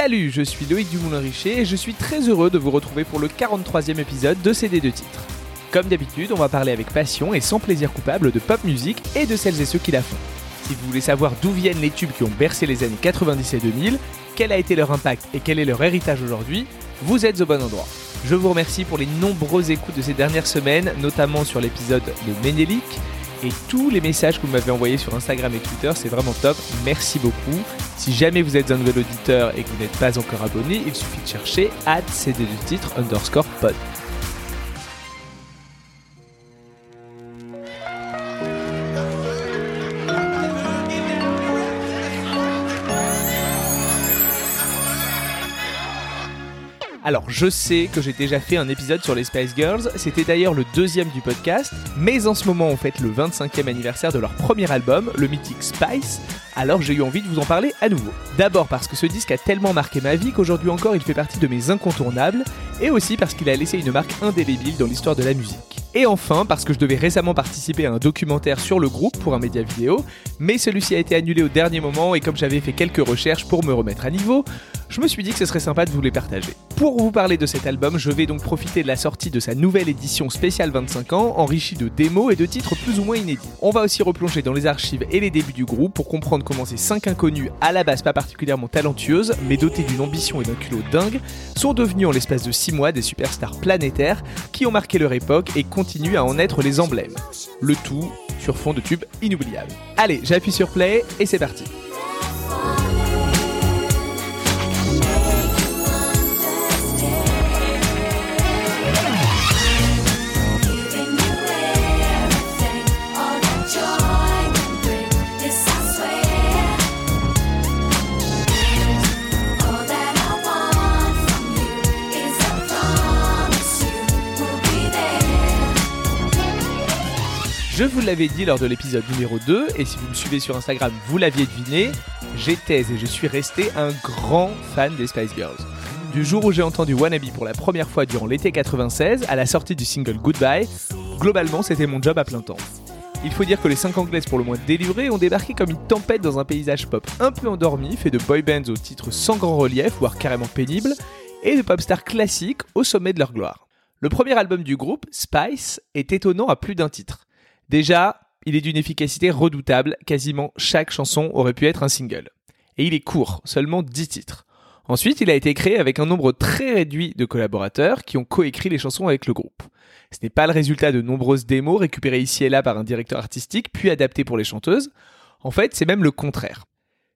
Salut, je suis Loïc Dumoulin-Richer et je suis très heureux de vous retrouver pour le 43e épisode de CD de titres. Comme d'habitude, on va parler avec passion et sans plaisir coupable de pop musique et de celles et ceux qui la font. Si vous voulez savoir d'où viennent les tubes qui ont bercé les années 90 et 2000, quel a été leur impact et quel est leur héritage aujourd'hui, vous êtes au bon endroit. Je vous remercie pour les nombreuses écoutes de ces dernières semaines, notamment sur l'épisode de Ménélique, et tous les messages que vous m'avez envoyés sur Instagram et Twitter, c'est vraiment top. Merci beaucoup. Si jamais vous êtes un nouvel auditeur et que vous n'êtes pas encore abonné, il suffit de chercher at cd titre underscore pod. Alors, je sais que j'ai déjà fait un épisode sur les Spice Girls, c'était d'ailleurs le deuxième du podcast, mais en ce moment on fête le 25e anniversaire de leur premier album, le mythique Spice, alors j'ai eu envie de vous en parler à nouveau. D'abord parce que ce disque a tellement marqué ma vie qu'aujourd'hui encore il fait partie de mes incontournables, et aussi parce qu'il a laissé une marque indélébile dans l'histoire de la musique. Et enfin, parce que je devais récemment participer à un documentaire sur le groupe pour un média vidéo, mais celui-ci a été annulé au dernier moment et comme j'avais fait quelques recherches pour me remettre à niveau, je me suis dit que ce serait sympa de vous les partager. Pour vous parler de cet album, je vais donc profiter de la sortie de sa nouvelle édition spéciale 25 ans, enrichie de démos et de titres plus ou moins inédits. On va aussi replonger dans les archives et les débuts du groupe pour comprendre comment ces 5 inconnus, à la base pas particulièrement talentueuses, mais dotés d'une ambition et d'un culot dingue, sont devenus en l'espace de 6 mois des superstars planétaires qui ont marqué leur époque et continuent à en être les emblèmes. Le tout sur fond de tubes inoubliables. Allez, j'appuie sur play et c'est parti. Je vous l'avais dit lors de l'épisode numéro 2, et si vous me suivez sur Instagram, vous l'aviez deviné, j'étais et je suis resté un grand fan des Spice Girls. Du jour où j'ai entendu Wannabe pour la première fois durant l'été 96, à la sortie du single Goodbye, globalement c'était mon job à plein temps. Il faut dire que les 5 anglaises pour le moins délivrées ont débarqué comme une tempête dans un paysage pop un peu endormi, fait de boy bands au titre sans grand relief, voire carrément pénible, et de pop stars classiques au sommet de leur gloire. Le premier album du groupe, Spice, est étonnant à plus d'un titre. Déjà, il est d'une efficacité redoutable, quasiment chaque chanson aurait pu être un single. Et il est court, seulement 10 titres. Ensuite, il a été créé avec un nombre très réduit de collaborateurs qui ont coécrit les chansons avec le groupe. Ce n'est pas le résultat de nombreuses démos récupérées ici et là par un directeur artistique puis adaptées pour les chanteuses. En fait, c'est même le contraire.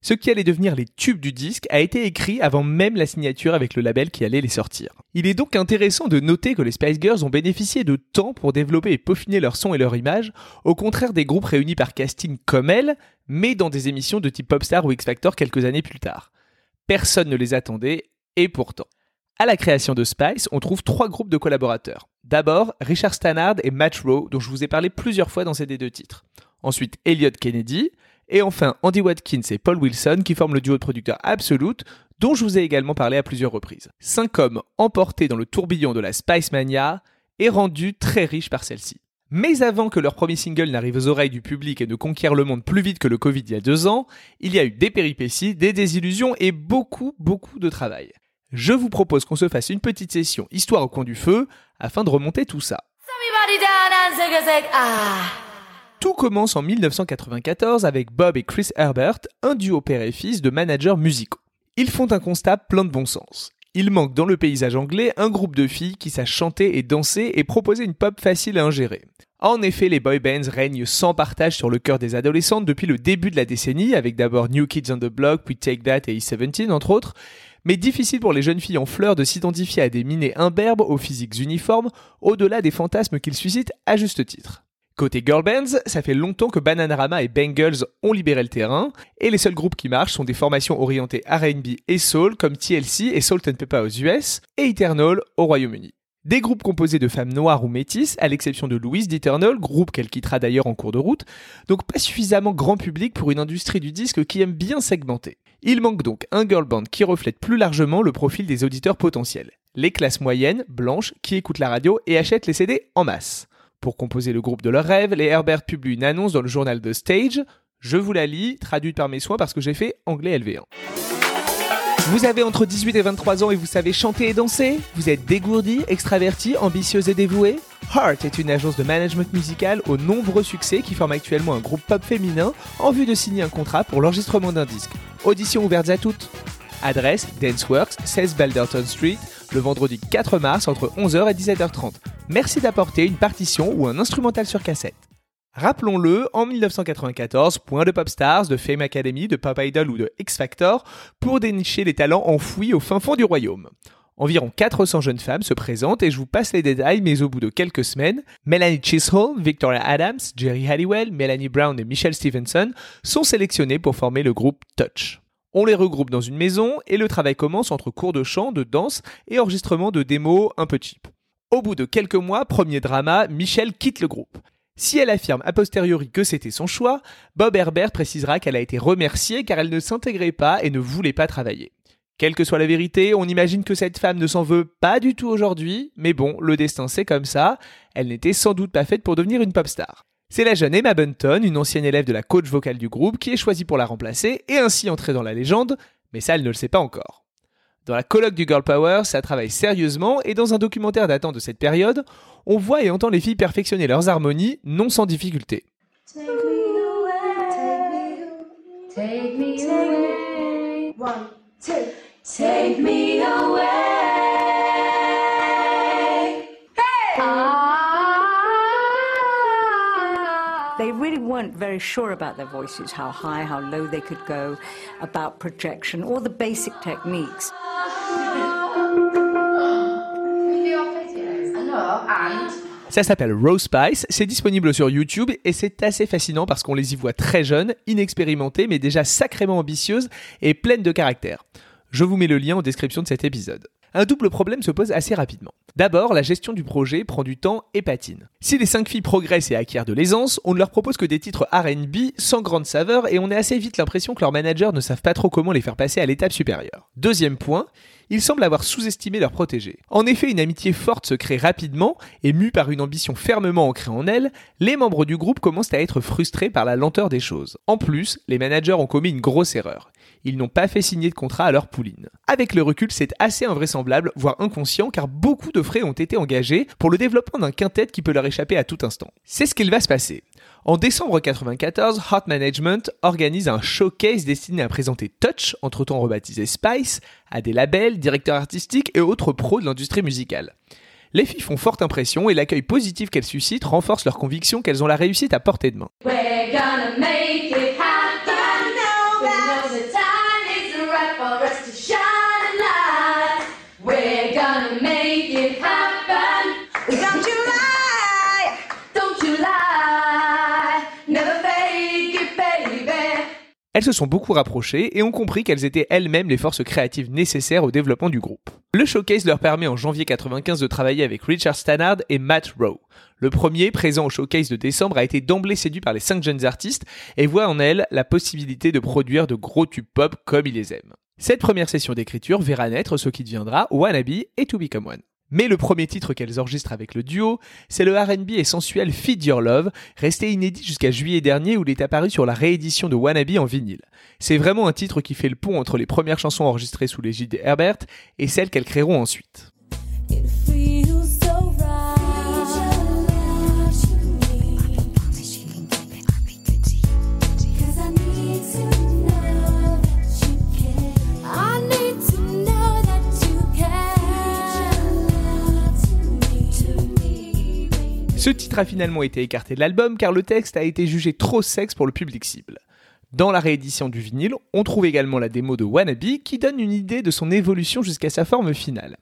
Ce qui allait devenir les tubes du disque a été écrit avant même la signature avec le label qui allait les sortir. Il est donc intéressant de noter que les Spice Girls ont bénéficié de temps pour développer et peaufiner leur son et leur image, au contraire des groupes réunis par casting comme elles, mais dans des émissions de type Popstar ou X Factor quelques années plus tard. Personne ne les attendait, et pourtant. À la création de Spice, on trouve trois groupes de collaborateurs. D'abord, Richard Stannard et Matt Rowe, dont je vous ai parlé plusieurs fois dans ces deux titres. Ensuite, Elliot Kennedy, et enfin, Andy Watkins et Paul Wilson qui forment le duo de producteurs Absolute, dont je vous ai également parlé à plusieurs reprises. Cinq hommes emportés dans le tourbillon de la Spice Mania et rendus très riches par celle-ci. Mais avant que leur premier single n'arrive aux oreilles du public et ne conquiert le monde plus vite que le Covid il y a deux ans, il y a eu des péripéties, des désillusions et beaucoup, beaucoup de travail. Je vous propose qu'on se fasse une petite session histoire au coin du feu afin de remonter tout ça. Tout commence en 1994 avec Bob et Chris Herbert, un duo père et fils de managers musicaux. Ils font un constat plein de bon sens. Il manque dans le paysage anglais un groupe de filles qui sachent chanter et danser et proposer une pop facile à ingérer. En effet, les boy bands règnent sans partage sur le cœur des adolescentes depuis le début de la décennie, avec d'abord New Kids on the Block, puis Take That et E17 entre autres, mais difficile pour les jeunes filles en fleurs de s'identifier à des minés imberbes aux physiques uniformes, au-delà des fantasmes qu'ils suscitent à juste titre. Côté girl bands, ça fait longtemps que Bananarama et Bangles ont libéré le terrain, et les seuls groupes qui marchent sont des formations orientées R&B et soul comme TLC et Salt and Pepper aux US et Eternal au Royaume-Uni. Des groupes composés de femmes noires ou métisses, à l'exception de Louise d'Eternal, groupe qu'elle quittera d'ailleurs en cours de route, donc pas suffisamment grand public pour une industrie du disque qui aime bien segmenter. Il manque donc un girl band qui reflète plus largement le profil des auditeurs potentiels. Les classes moyennes, blanches, qui écoutent la radio et achètent les CD en masse. Pour composer le groupe de leurs rêves, les Herbert publient une annonce dans le journal The Stage. Je vous la lis, traduite par mes soins parce que j'ai fait anglais LV1. Vous avez entre 18 et 23 ans et vous savez chanter et danser? Vous êtes dégourdi, extraverti, ambitieuse et dévoué? Heart est une agence de management musical aux nombreux succès qui forme actuellement un groupe pop féminin en vue de signer un contrat pour l'enregistrement d'un disque. Audition ouverte à toutes. Adresse Danceworks, 16 Balderton Street, le vendredi 4 mars entre 11h et 17h30. Merci d'apporter une partition ou un instrumental sur cassette. Rappelons-le, en 1994, point de pop stars, de Fame Academy, de Pop Idol ou de X Factor pour dénicher les talents enfouis au fin fond du royaume. Environ 400 jeunes femmes se présentent et je vous passe les détails, mais au bout de quelques semaines, Melanie Chisholm, Victoria Adams, Jerry Halliwell, Melanie Brown et Michelle Stevenson sont sélectionnées pour former le groupe Touch. On les regroupe dans une maison et le travail commence entre cours de chant, de danse et enregistrement de démos un peu cheap. Au bout de quelques mois, premier drama, Michelle quitte le groupe. Si elle affirme a posteriori que c'était son choix, Bob Herbert précisera qu'elle a été remerciée car elle ne s'intégrait pas et ne voulait pas travailler. Quelle que soit la vérité, on imagine que cette femme ne s'en veut pas du tout aujourd'hui, mais bon, le destin c'est comme ça, elle n'était sans doute pas faite pour devenir une pop star. C'est la jeune Emma Bunton, une ancienne élève de la coach vocale du groupe, qui est choisie pour la remplacer et ainsi entrer dans la légende, mais ça elle ne le sait pas encore. Dans la colloque du Girl Power, ça travaille sérieusement et dans un documentaire datant de cette période, on voit et entend les filles perfectionner leurs harmonies non sans difficulté. They really weren't very sure about their voices, how high, how low they could go, about projection, all the basic techniques. Ça s'appelle Rose Spice, c'est disponible sur YouTube et c'est assez fascinant parce qu'on les y voit très jeunes, inexpérimentées mais déjà sacrément ambitieuses et pleines de caractère. Je vous mets le lien en description de cet épisode. Un double problème se pose assez rapidement. D'abord, la gestion du projet prend du temps et patine. Si les cinq filles progressent et acquièrent de l'aisance, on ne leur propose que des titres RB sans grande saveur et on a assez vite l'impression que leurs managers ne savent pas trop comment les faire passer à l'étape supérieure. Deuxième point, ils semblent avoir sous-estimé leurs protégés. En effet, une amitié forte se crée rapidement et mue par une ambition fermement ancrée en elles, les membres du groupe commencent à être frustrés par la lenteur des choses. En plus, les managers ont commis une grosse erreur ils n'ont pas fait signer de contrat à leur pouline. Avec le recul, c'est assez invraisemblable, voire inconscient, car beaucoup de frais ont été engagés pour le développement d'un quintet qui peut leur échapper à tout instant. C'est ce qu'il va se passer. En décembre 1994, Hot Management organise un showcase destiné à présenter Touch, entre-temps rebaptisé Spice, à des labels, directeurs artistiques et autres pros de l'industrie musicale. Les filles font forte impression et l'accueil positif qu'elles suscitent renforce leur conviction qu'elles ont la réussite à portée de main. Elles se sont beaucoup rapprochées et ont compris qu'elles étaient elles-mêmes les forces créatives nécessaires au développement du groupe. Le showcase leur permet en janvier 95 de travailler avec Richard Stannard et Matt Rowe. Le premier, présent au showcase de décembre, a été d'emblée séduit par les cinq jeunes artistes et voit en elles la possibilité de produire de gros tubes pop comme il les aime. Cette première session d'écriture verra naître ce qui deviendra Wannabe et To Become One. Mais le premier titre qu'elles enregistrent avec le duo, c'est le RB et sensuel Feed Your Love, resté inédit jusqu'à juillet dernier où il est apparu sur la réédition de Wannabe en vinyle. C'est vraiment un titre qui fait le pont entre les premières chansons enregistrées sous l'égide Herbert et celles qu'elles créeront ensuite. A finalement été écarté de l'album car le texte a été jugé trop sexe pour le public cible. Dans la réédition du vinyle, on trouve également la démo de Wannabe qui donne une idée de son évolution jusqu'à sa forme finale.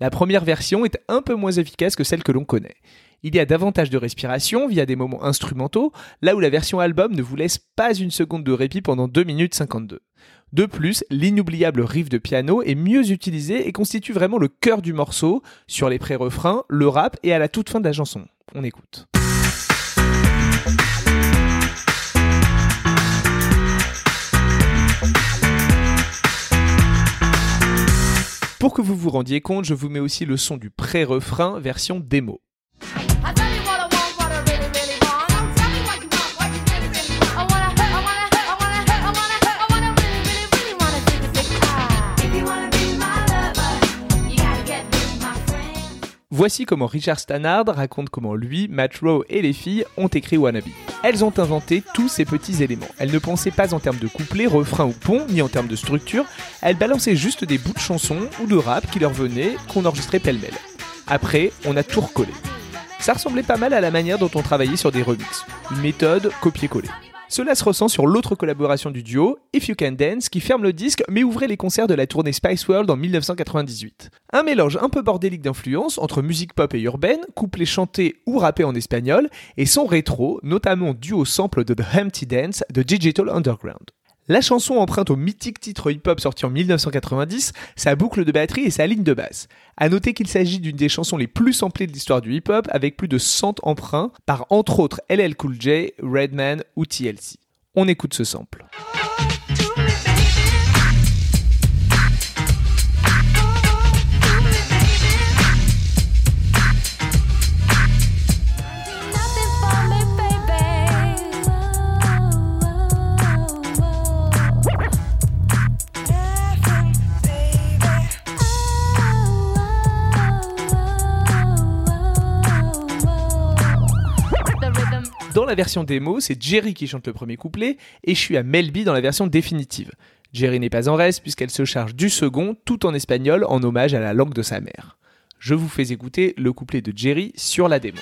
La première version est un peu moins efficace que celle que l'on connaît. Il y a davantage de respiration via des moments instrumentaux, là où la version album ne vous laisse pas une seconde de répit pendant 2 minutes 52. De plus, l'inoubliable riff de piano est mieux utilisé et constitue vraiment le cœur du morceau, sur les pré-refrains, le rap et à la toute fin de la chanson. On écoute. Pour que vous vous rendiez compte, je vous mets aussi le son du pré-refrain version démo. Voici comment Richard Stannard raconte comment lui, Matt Rowe et les filles ont écrit Wannabe. Elles ont inventé tous ces petits éléments. Elles ne pensaient pas en termes de couplet, refrain ou pont, ni en termes de structure. Elles balançaient juste des bouts de chansons ou de rap qui leur venaient, qu'on enregistrait pêle-mêle. Après, on a tout recollé. Ça ressemblait pas mal à la manière dont on travaillait sur des remixes. Une méthode copier-coller. Cela se ressent sur l'autre collaboration du duo, If You Can Dance, qui ferme le disque mais ouvrait les concerts de la tournée Spice World en 1998. Un mélange un peu bordélique d'influences entre musique pop et urbaine, couplé chanté ou rappé en espagnol, et son rétro, notamment dû au sample de The Empty Dance de Digital Underground. La chanson emprunte au mythique titre hip-hop sorti en 1990, sa boucle de batterie et sa ligne de basse. A noter qu'il s'agit d'une des chansons les plus samplées de l'histoire du hip-hop, avec plus de 100 emprunts par entre autres LL Cool J, Redman ou TLC. On écoute ce sample. Dans la version démo, c'est Jerry qui chante le premier couplet et je suis à Melby dans la version définitive. Jerry n'est pas en reste puisqu'elle se charge du second tout en espagnol en hommage à la langue de sa mère. Je vous fais écouter le couplet de Jerry sur la démo.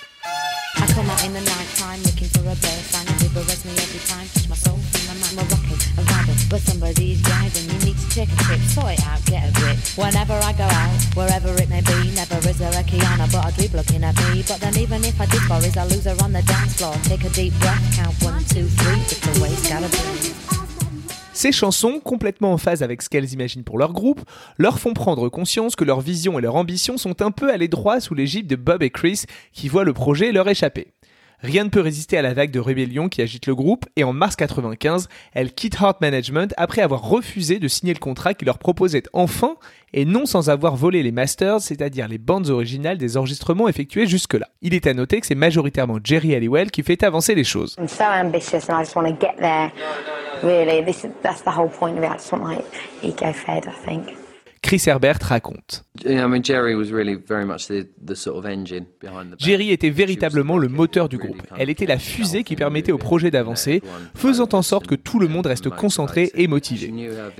Ces chansons, complètement en phase avec ce qu'elles imaginent pour leur groupe, leur font prendre conscience que leur vision et leur ambition sont un peu allées droit sous l'égide de Bob et Chris qui voient le projet leur échapper. Rien ne peut résister à la vague de rébellion qui agite le groupe et en mars 95, elle quitte Heart Management après avoir refusé de signer le contrat qui leur proposait enfin et non sans avoir volé les masters, c'est-à-dire les bandes originales des enregistrements effectués jusque-là. Il est à noter que c'est majoritairement Jerry Halliwell qui fait avancer les choses. Chris Herbert raconte. Jerry était véritablement le moteur du groupe. Elle était la fusée qui permettait au projet d'avancer, faisant en sorte que tout le monde reste concentré et motivé.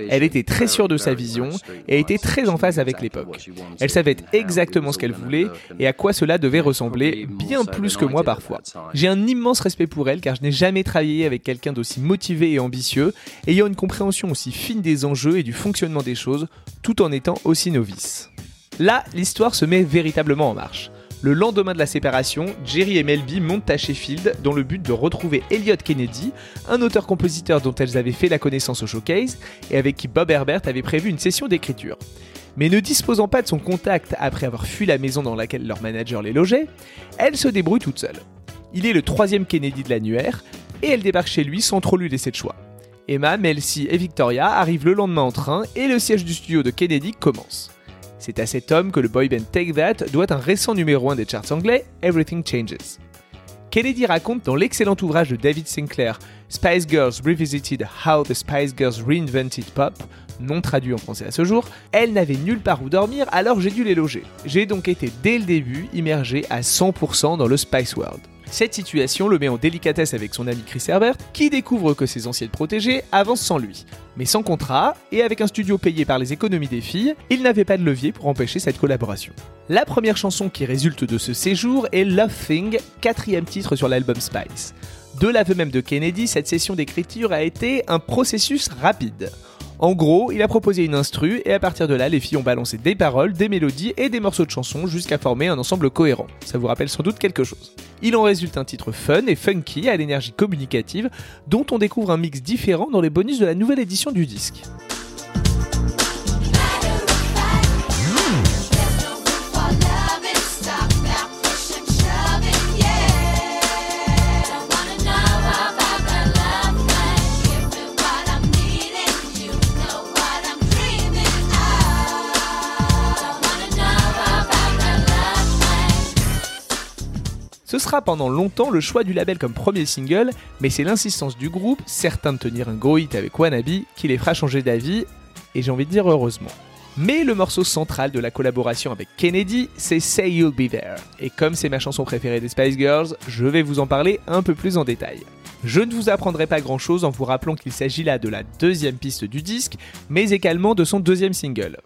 Elle était très sûre de sa vision et était très en phase avec l'époque. Elle savait exactement ce qu'elle voulait et à quoi cela devait ressembler, bien plus que moi parfois. J'ai un immense respect pour elle car je n'ai jamais travaillé avec quelqu'un d'aussi motivé et ambitieux, ayant une compréhension aussi fine des enjeux et du fonctionnement des choses, tout en étant aussi novice. Là, l'histoire se met véritablement en marche. Le lendemain de la séparation, Jerry et Melby montent à Sheffield dans le but de retrouver Elliot Kennedy, un auteur-compositeur dont elles avaient fait la connaissance au showcase et avec qui Bob Herbert avait prévu une session d'écriture. Mais ne disposant pas de son contact après avoir fui la maison dans laquelle leur manager les logeait, elle se débrouille toute seule. Il est le troisième Kennedy de l'annuaire et elle débarque chez lui sans trop lui laisser de choix. Emma, Melcy et Victoria arrivent le lendemain en train et le siège du studio de Kennedy commence. C'est à cet homme que le boy band Take That doit un récent numéro 1 des charts anglais, Everything Changes. Kennedy raconte dans l'excellent ouvrage de David Sinclair, Spice Girls Revisited How the Spice Girls Reinvented Pop, non traduit en français à ce jour, elle n'avait nulle part où dormir alors j'ai dû les loger. J'ai donc été dès le début immergé à 100% dans le Spice World. Cette situation le met en délicatesse avec son ami Chris Herbert, qui découvre que ses anciennes protégées avancent sans lui. Mais sans contrat, et avec un studio payé par les économies des filles, il n'avait pas de levier pour empêcher cette collaboration. La première chanson qui résulte de ce séjour est Love Thing, quatrième titre sur l'album Spice. De l'aveu même de Kennedy, cette session d'écriture a été un processus rapide. En gros, il a proposé une instru et à partir de là, les filles ont balancé des paroles, des mélodies et des morceaux de chansons jusqu'à former un ensemble cohérent. Ça vous rappelle sans doute quelque chose. Il en résulte un titre fun et funky à l'énergie communicative dont on découvre un mix différent dans les bonus de la nouvelle édition du disque. Ce sera pendant longtemps le choix du label comme premier single, mais c'est l'insistance du groupe, certain de tenir un gros hit avec Wannabe, qui les fera changer d'avis, et j'ai envie de dire heureusement. Mais le morceau central de la collaboration avec Kennedy, c'est Say You'll Be There. Et comme c'est ma chanson préférée des Spice Girls, je vais vous en parler un peu plus en détail. Je ne vous apprendrai pas grand chose en vous rappelant qu'il s'agit là de la deuxième piste du disque, mais également de son deuxième single.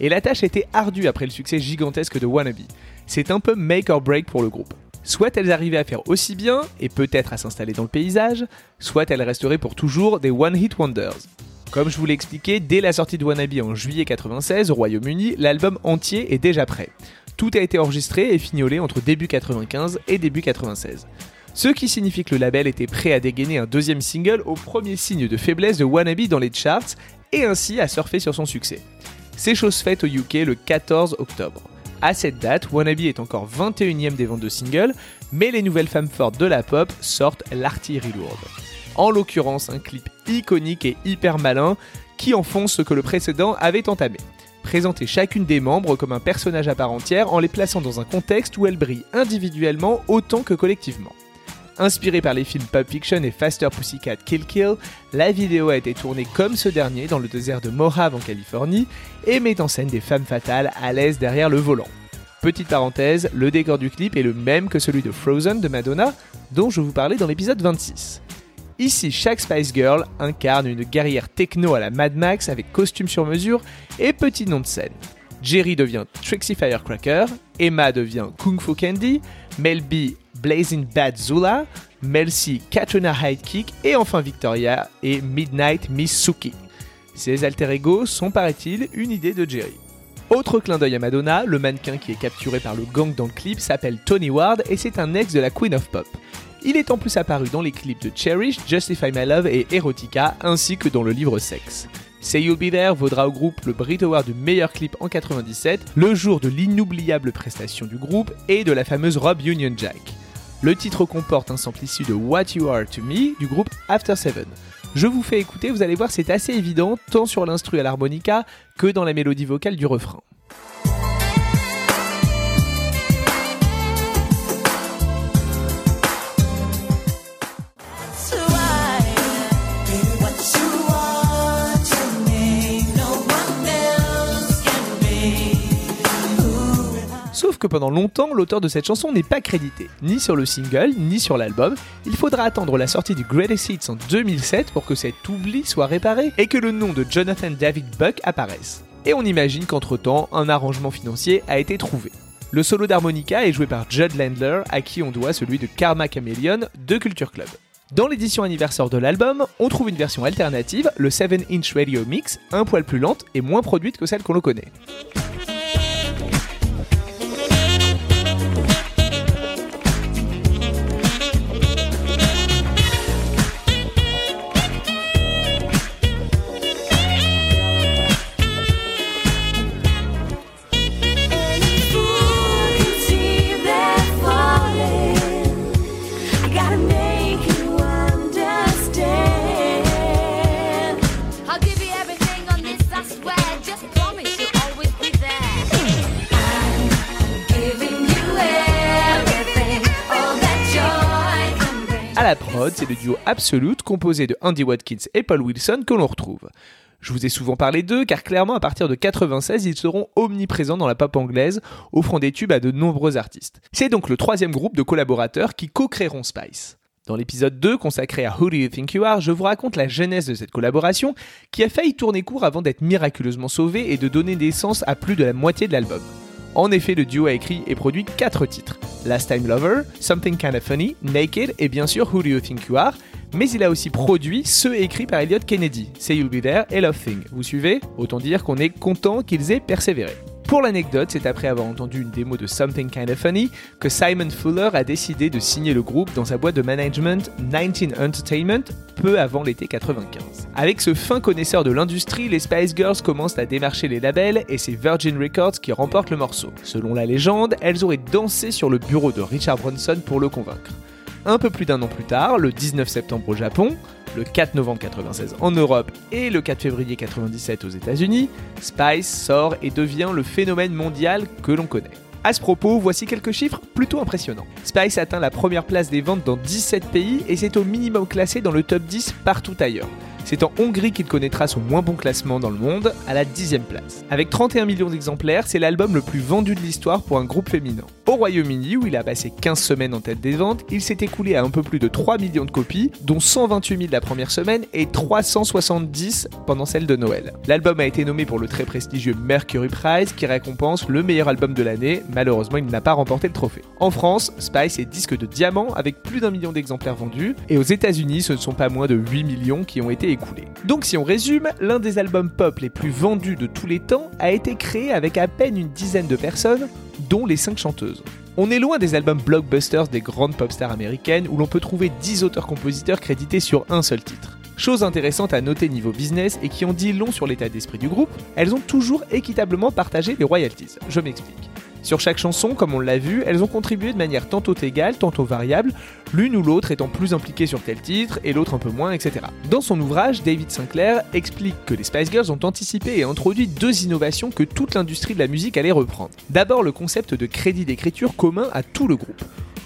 Et la tâche était ardue après le succès gigantesque de Wannabe. C'est un peu make or break pour le groupe. Soit elles arrivaient à faire aussi bien, et peut-être à s'installer dans le paysage, soit elles resteraient pour toujours des One Hit Wonders. Comme je vous l'ai expliqué, dès la sortie de Wannabe en juillet 96 au Royaume-Uni, l'album entier est déjà prêt. Tout a été enregistré et fignolé entre début 95 et début 96. Ce qui signifie que le label était prêt à dégainer un deuxième single au premier signe de faiblesse de Wannabe dans les charts et ainsi à surfer sur son succès. C'est chose faite au UK le 14 octobre. À cette date, Wannabe est encore 21ème des ventes de singles, mais les nouvelles femmes fortes de la pop sortent l'artillerie lourde en l'occurrence un clip iconique et hyper malin qui enfonce ce que le précédent avait entamé. Présenter chacune des membres comme un personnage à part entière en les plaçant dans un contexte où elles brillent individuellement autant que collectivement. Inspiré par les films Pulp Fiction et Faster Pussycat Kill Kill, la vidéo a été tournée comme ce dernier dans le désert de Mojave en Californie et met en scène des femmes fatales à l'aise derrière le volant. Petite parenthèse, le décor du clip est le même que celui de Frozen de Madonna, dont je vous parlais dans l'épisode 26. Ici, chaque Spice Girl incarne une guerrière techno à la Mad Max avec costume sur mesure et petit nom de scène. Jerry devient Trixie Firecracker, Emma devient Kung Fu Candy, Mel B Blazing Bad Zula, Mel C Katrina High Kick et enfin Victoria et Midnight Miss Suki. Ces alter ego sont, paraît-il, une idée de Jerry. Autre clin d'œil à Madonna, le mannequin qui est capturé par le gang dans le clip s'appelle Tony Ward et c'est un ex de la Queen of Pop. Il est en plus apparu dans les clips de Cherish, Justify My Love et Erotica, ainsi que dans le livre Sex. Say You'll Be There vaudra au groupe le Brit Award du meilleur clip en 97, le jour de l'inoubliable prestation du groupe et de la fameuse robe Union Jack. Le titre comporte un sample issu de What You Are To Me du groupe After Seven. Je vous fais écouter, vous allez voir c'est assez évident tant sur l'instru à l'harmonica que dans la mélodie vocale du refrain. Pendant longtemps, l'auteur de cette chanson n'est pas crédité, ni sur le single, ni sur l'album. Il faudra attendre la sortie du Greatest Hits en 2007 pour que cet oubli soit réparé et que le nom de Jonathan David Buck apparaisse. Et on imagine qu'entre-temps, un arrangement financier a été trouvé. Le solo d'harmonica est joué par Judd Landler, à qui on doit celui de Karma Chameleon de Culture Club. Dans l'édition anniversaire de l'album, on trouve une version alternative, le 7-inch radio mix, un poil plus lente et moins produite que celle qu'on le connaît. La prod, c'est le duo Absolute composé de Andy Watkins et Paul Wilson que l'on retrouve. Je vous ai souvent parlé d'eux car clairement à partir de 96 ils seront omniprésents dans la pop anglaise, offrant des tubes à de nombreux artistes. C'est donc le troisième groupe de collaborateurs qui co-créeront Spice. Dans l'épisode 2 consacré à Who Do You Think You Are, je vous raconte la genèse de cette collaboration qui a failli tourner court avant d'être miraculeusement sauvée et de donner naissance à plus de la moitié de l'album. En effet, le duo a écrit et produit 4 titres Last Time Lover, Something Kinda Funny, Naked et bien sûr Who Do You Think You Are. Mais il a aussi produit ceux écrits par Elliot Kennedy, Say You'll Be There et Love Thing. Vous suivez Autant dire qu'on est content qu'ils aient persévéré. Pour l'anecdote, c'est après avoir entendu une démo de Something Kinda Funny que Simon Fuller a décidé de signer le groupe dans sa boîte de management 19 Entertainment peu avant l'été 95. Avec ce fin connaisseur de l'industrie, les Spice Girls commencent à démarcher les labels et c'est Virgin Records qui remporte le morceau. Selon la légende, elles auraient dansé sur le bureau de Richard Bronson pour le convaincre. Un peu plus d'un an plus tard, le 19 septembre au Japon, le 4 novembre 96 en Europe et le 4 février 97 aux États-Unis, Spice sort et devient le phénomène mondial que l'on connaît. À ce propos, voici quelques chiffres plutôt impressionnants. Spice atteint la première place des ventes dans 17 pays et c'est au minimum classé dans le top 10 partout ailleurs. C'est en Hongrie qu'il connaîtra son moins bon classement dans le monde, à la dixième place. Avec 31 millions d'exemplaires, c'est l'album le plus vendu de l'histoire pour un groupe féminin. Au Royaume-Uni, où il a passé 15 semaines en tête des ventes, il s'est écoulé à un peu plus de 3 millions de copies, dont 128 000 la première semaine et 370 pendant celle de Noël. L'album a été nommé pour le très prestigieux Mercury Prize, qui récompense le meilleur album de l'année. Malheureusement, il n'a pas remporté le trophée. En France, Spice est disque de diamant avec plus d'un million d'exemplaires vendus, et aux États-Unis, ce ne sont pas moins de 8 millions qui ont été écoulés. Donc si on résume, l'un des albums pop les plus vendus de tous les temps a été créé avec à peine une dizaine de personnes, dont les 5 chanteuses. On est loin des albums blockbusters des grandes pop stars américaines où l'on peut trouver 10 auteurs-compositeurs crédités sur un seul titre. Chose intéressante à noter niveau business et qui en dit long sur l'état d'esprit du groupe, elles ont toujours équitablement partagé les royalties. Je m'explique. Sur chaque chanson, comme on l'a vu, elles ont contribué de manière tantôt égale, tantôt variable, l'une ou l'autre étant plus impliquée sur tel titre et l'autre un peu moins, etc. Dans son ouvrage, David Sinclair explique que les Spice Girls ont anticipé et introduit deux innovations que toute l'industrie de la musique allait reprendre. D'abord le concept de crédit d'écriture commun à tout le groupe.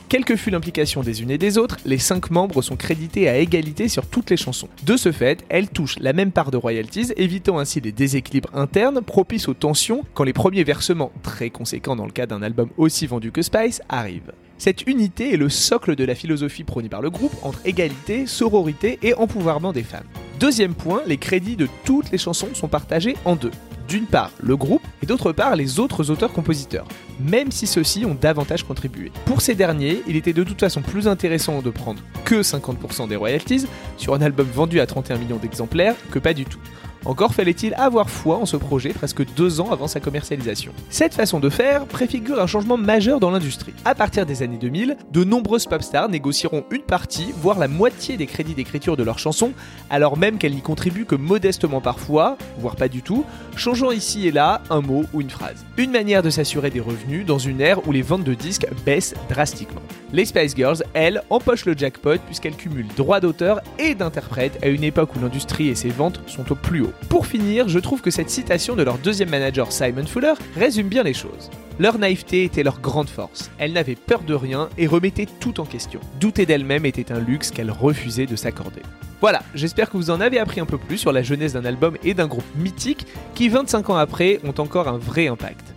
Quelle que fût l'implication des unes et des autres, les cinq membres sont crédités à égalité sur toutes les chansons. De ce fait, elles touchent la même part de royalties, évitant ainsi les déséquilibres internes propices aux tensions quand les premiers versements, très conséquents dans le cas d'un album aussi vendu que Spice, arrivent. Cette unité est le socle de la philosophie prônée par le groupe entre égalité, sororité et empouvoirment des femmes. Deuxième point, les crédits de toutes les chansons sont partagés en deux d'une part le groupe et d'autre part les autres auteurs-compositeurs, même si ceux-ci ont davantage contribué. Pour ces derniers, il était de toute façon plus intéressant de prendre que 50% des royalties sur un album vendu à 31 millions d'exemplaires que pas du tout. Encore fallait-il avoir foi en ce projet presque deux ans avant sa commercialisation. Cette façon de faire préfigure un changement majeur dans l'industrie. À partir des années 2000, de nombreuses pop stars négocieront une partie, voire la moitié des crédits d'écriture de leurs chansons, alors même qu'elles n'y contribuent que modestement parfois, voire pas du tout, changeant ici et là un mot ou une phrase. Une manière de s'assurer des revenus dans une ère où les ventes de disques baissent drastiquement. Les Spice Girls, elles, empochent le jackpot puisqu'elles cumulent droits d'auteur et d'interprète à une époque où l'industrie et ses ventes sont au plus haut. Pour finir, je trouve que cette citation de leur deuxième manager Simon Fuller résume bien les choses. Leur naïveté était leur grande force. Elles n'avaient peur de rien et remettaient tout en question. Douter d'elles-mêmes était un luxe qu'elles refusaient de s'accorder. Voilà, j'espère que vous en avez appris un peu plus sur la jeunesse d'un album et d'un groupe mythique qui 25 ans après ont encore un vrai impact.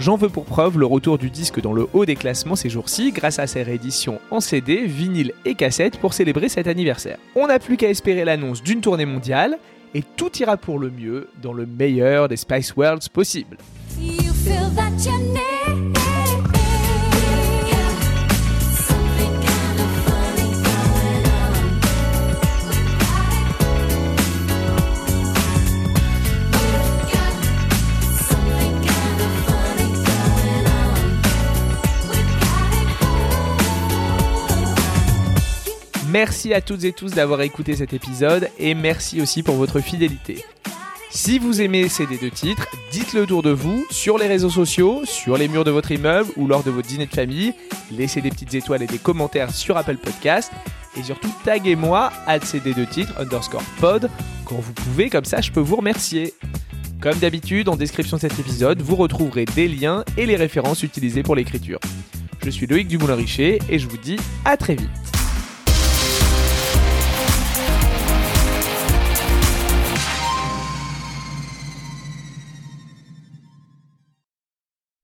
J'en veux pour preuve le retour du disque dans le haut des classements ces jours-ci grâce à ses rééditions en CD, vinyle et cassette pour célébrer cet anniversaire. On n'a plus qu'à espérer l'annonce d'une tournée mondiale et tout ira pour le mieux dans le meilleur des Spice Worlds possible. Merci à toutes et tous d'avoir écouté cet épisode et merci aussi pour votre fidélité. Si vous aimez ces deux titres, dites-le autour de vous, sur les réseaux sociaux, sur les murs de votre immeuble ou lors de votre dîner de famille. Laissez des petites étoiles et des commentaires sur Apple Podcast. Et surtout, taguez-moi à cd 2 titres underscore pod quand vous pouvez, comme ça je peux vous remercier. Comme d'habitude, en description de cet épisode, vous retrouverez des liens et les références utilisées pour l'écriture. Je suis Loïc Dumoulin-Richer et je vous dis à très vite.